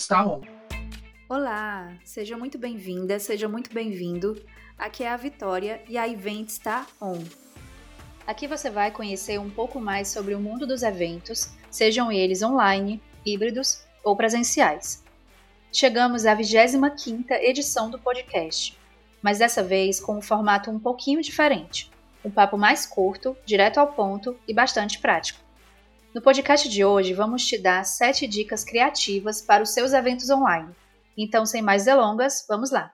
está on. Olá, seja muito bem-vinda, seja muito bem-vindo. Aqui é a Vitória e a Event está on. Aqui você vai conhecer um pouco mais sobre o mundo dos eventos, sejam eles online, híbridos ou presenciais. Chegamos à 25ª edição do podcast, mas dessa vez com um formato um pouquinho diferente. Um papo mais curto, direto ao ponto e bastante prático. No podcast de hoje, vamos te dar 7 dicas criativas para os seus eventos online. Então, sem mais delongas, vamos lá!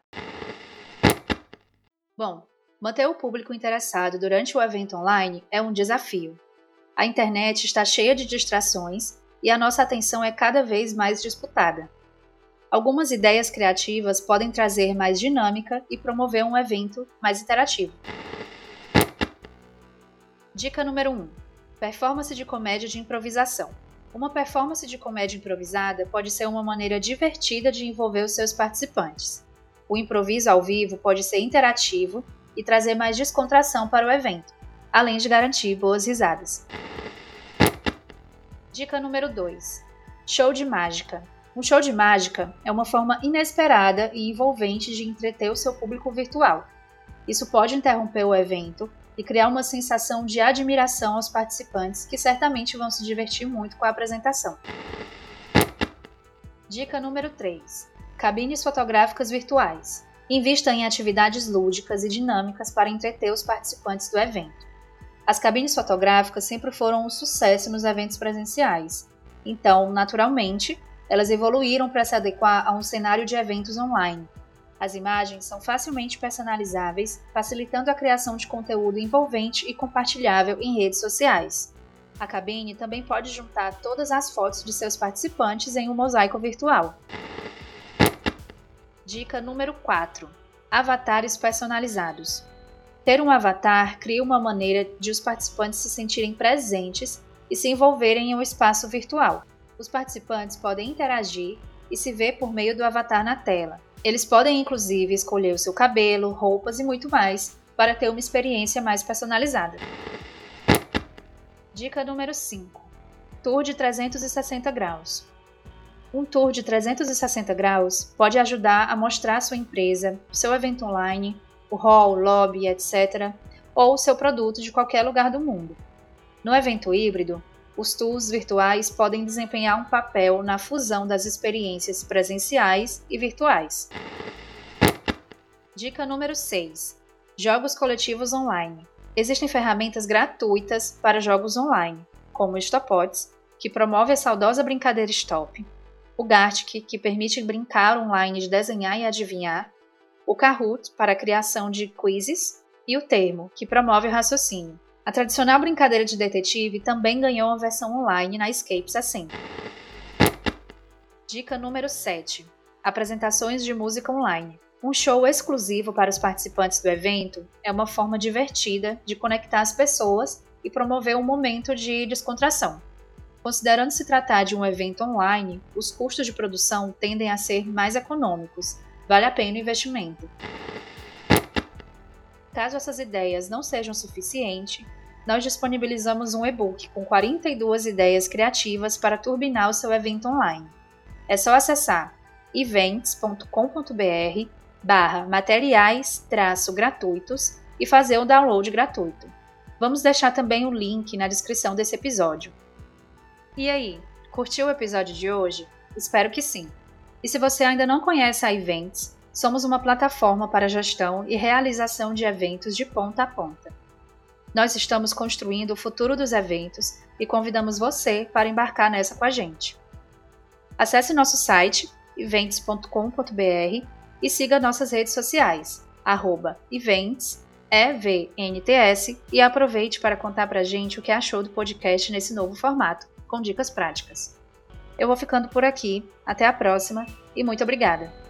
Bom, manter o público interessado durante o evento online é um desafio. A internet está cheia de distrações e a nossa atenção é cada vez mais disputada. Algumas ideias criativas podem trazer mais dinâmica e promover um evento mais interativo. Dica número 1 Performance de comédia de improvisação. Uma performance de comédia improvisada pode ser uma maneira divertida de envolver os seus participantes. O improviso ao vivo pode ser interativo e trazer mais descontração para o evento, além de garantir boas risadas. Dica número 2: Show de mágica. Um show de mágica é uma forma inesperada e envolvente de entreter o seu público virtual. Isso pode interromper o evento e criar uma sensação de admiração aos participantes que certamente vão se divertir muito com a apresentação. Dica número 3: Cabines fotográficas virtuais. Invista em atividades lúdicas e dinâmicas para entreter os participantes do evento. As cabines fotográficas sempre foram um sucesso nos eventos presenciais, então, naturalmente, elas evoluíram para se adequar a um cenário de eventos online, as imagens são facilmente personalizáveis, facilitando a criação de conteúdo envolvente e compartilhável em redes sociais. A cabine também pode juntar todas as fotos de seus participantes em um mosaico virtual. Dica número 4: Avatares personalizados. Ter um avatar cria uma maneira de os participantes se sentirem presentes e se envolverem em um espaço virtual. Os participantes podem interagir e se ver por meio do avatar na tela, eles podem inclusive escolher o seu cabelo, roupas e muito mais para ter uma experiência mais personalizada. Dica número 5: Tour de 360 graus. Um tour de 360 graus pode ajudar a mostrar sua empresa, seu evento online, o hall, lobby, etc., ou seu produto de qualquer lugar do mundo. No evento híbrido, os tours virtuais podem desempenhar um papel na fusão das experiências presenciais e virtuais. Dica número 6: Jogos coletivos online. Existem ferramentas gratuitas para jogos online, como o Stopots, que promove a saudosa brincadeira Stop, o Gartic, que permite brincar online de desenhar e adivinhar, o Kahoot, para a criação de quizzes, e o Termo, que promove o raciocínio. A tradicional brincadeira de detetive também ganhou uma versão online na Escape 60. Dica número 7: Apresentações de música online. Um show exclusivo para os participantes do evento é uma forma divertida de conectar as pessoas e promover um momento de descontração. Considerando se tratar de um evento online, os custos de produção tendem a ser mais econômicos. Vale a pena o investimento. Caso essas ideias não sejam suficientes, nós disponibilizamos um e-book com 42 ideias criativas para turbinar o seu evento online. É só acessar events.com.br barra materiais gratuitos e fazer o download gratuito. Vamos deixar também o link na descrição desse episódio. E aí, curtiu o episódio de hoje? Espero que sim. E se você ainda não conhece a Events, somos uma plataforma para gestão e realização de eventos de ponta a ponta. Nós estamos construindo o futuro dos eventos e convidamos você para embarcar nessa com a gente. Acesse nosso site events.com.br e siga nossas redes sociais, arroba events, EVNTS, e aproveite para contar pra gente o que achou do podcast nesse novo formato, com dicas práticas. Eu vou ficando por aqui, até a próxima e muito obrigada!